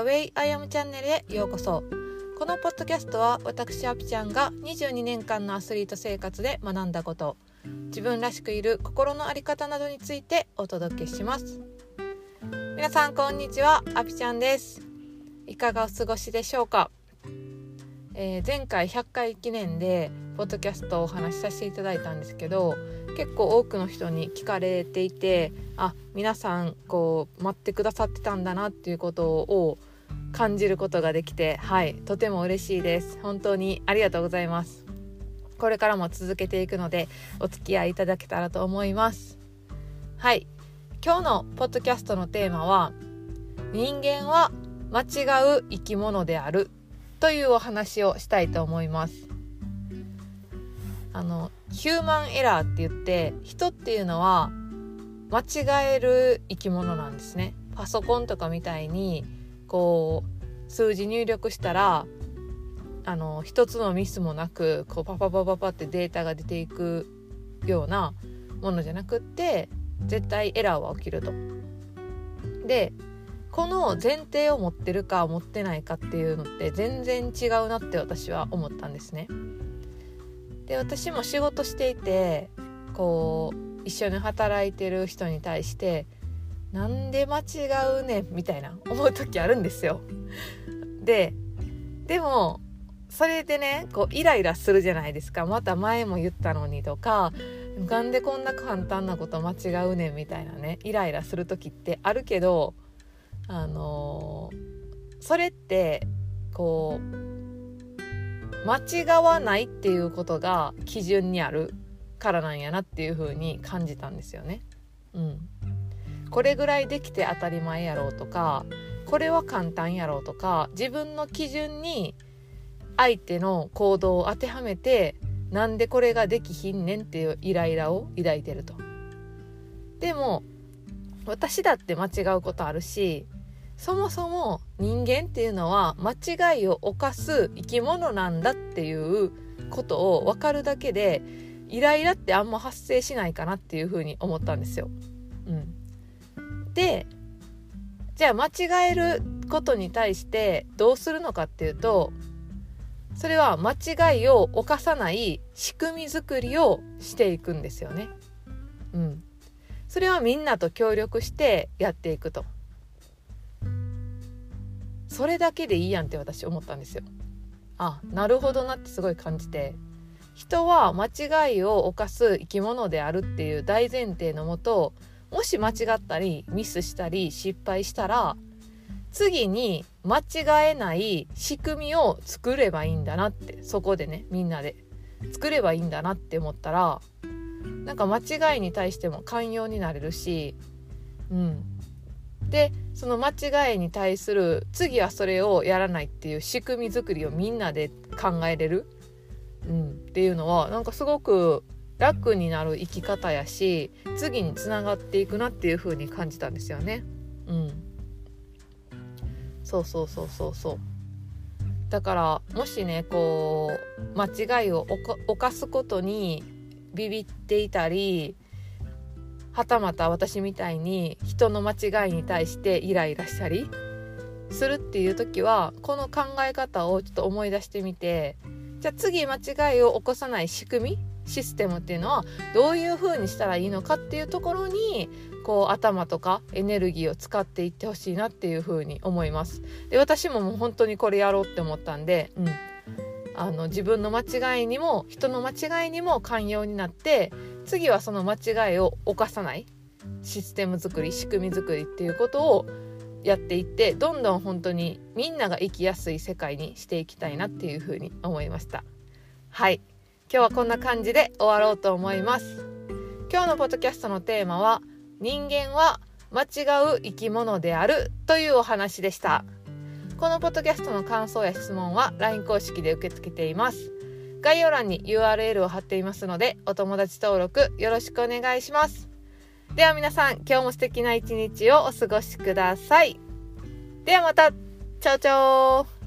The Way I Am チャンネルへようこそ。このポッドキャストは私アピちゃんが22年間のアスリート生活で学んだこと自分らしくいる心の在り方などについてお届けします。皆さんこんにちはアピちゃんです。いかがお過ごしでしょうか、えー、前回100回記念でポッドキャストをお話しさせていただいたんですけど結構多くの人に聞かれていてあ皆さんこう待ってくださってたんだなっていうことを感じることができてはいとても嬉しいです。本当にありがとうございます。これからも続けていくのでお付き合いいただけたらと思います。はい今日のポッドキャストのテーマは人間は間違う生き物であるというお話をしたいと思います。あのヒューマンエラーって言って人っていうのは間違える生き物なんですね。パソコンとかみたいにこう数字入力したらあの一つのミスもなくこうパパパパパってデータが出ていくようなものじゃなくって絶対エラーは起きると。でこの前提を持ってるか持ってないかっていうのって全然違うなって私は思ったんですね。で私も仕事していてこう一緒に働いてる人に対してなんで間違うねん？みたいな思う時あるんですよ。ででもそれでねこうイライラするじゃないですかまた前も言ったのにとかなんでこんな簡単なこと間違うねん？みたいなねイライラする時ってあるけどあのー、それってこう間違わないっていうことが基準にあるからなんやなっていう風に感じたんですよね。うん、これぐらいできて当たり前やろうとかこれは簡単やろうとか自分の基準に相手の行動を当てはめてなんでこれができひんねんっていうイライラを抱いてると。でも私だって間違うことあるしそもそも人間っていうのは間違いを犯す生き物なんだっていうことを分かるだけでイライラってあんま発生しないかなっていうふうに思ったんですよ。うん、でじゃあ間違えることに対してどうするのかっていうとそれは間違いを犯さない仕組み作りをしていくんですよね。うん、それはみんなと協力してやっていくと。それだけでいいやんって私思ったんですよ。あなるほどなってすごい感じて人は間違いを犯す生き物であるっていう大前提のもともし間違ったりミスしたり失敗したら次に間違えない仕組みを作ればいいんだなってそこでねみんなで。作ればいいんだなって思ったらなんか間違いに対しても寛容になれるしうん。でその間違いに対する次はそれをやらないっていう仕組み作りをみんなで考えれるうん、っていうのはなんかすごく楽になる生き方やし次につながっていくなっていう風に感じたんですよね。うん、そうそうそうそうそう。だからもしねこう間違いを犯すことにビビっていたりはたまた私みたいに人の間違いに対してイライラしたりするっていう時はこの考え方をちょっと思い出してみてじゃあ次間違いを起こさない仕組みシステムっていうのはどういう風にしたらいいのかっていうところにこう頭とかエネルギーを使っていってほしいなっていう風に思います。で私ももう本当にこれやろうって思ったんで、うん、あの自分の間違いにも人の間違いにも寛容になって次はその間違いを犯さないシステム作り仕組み作りっていうことをやっていってどんどん本当にみんなが生きやすい世界にしていきたいなっていうふうに思いました。はい。今日はこんな感じで終わろうと思います。今日のポッドキャストのテーマは人間は間違う生き物であるというお話でした。このポッドキャストの感想や質問は LINE 公式で受け付けています。概要欄に URL を貼っていますのでお友達登録よろしくお願いします。では皆さん、今日も素敵な一日をお過ごしください。ではまた、チャオチャオ。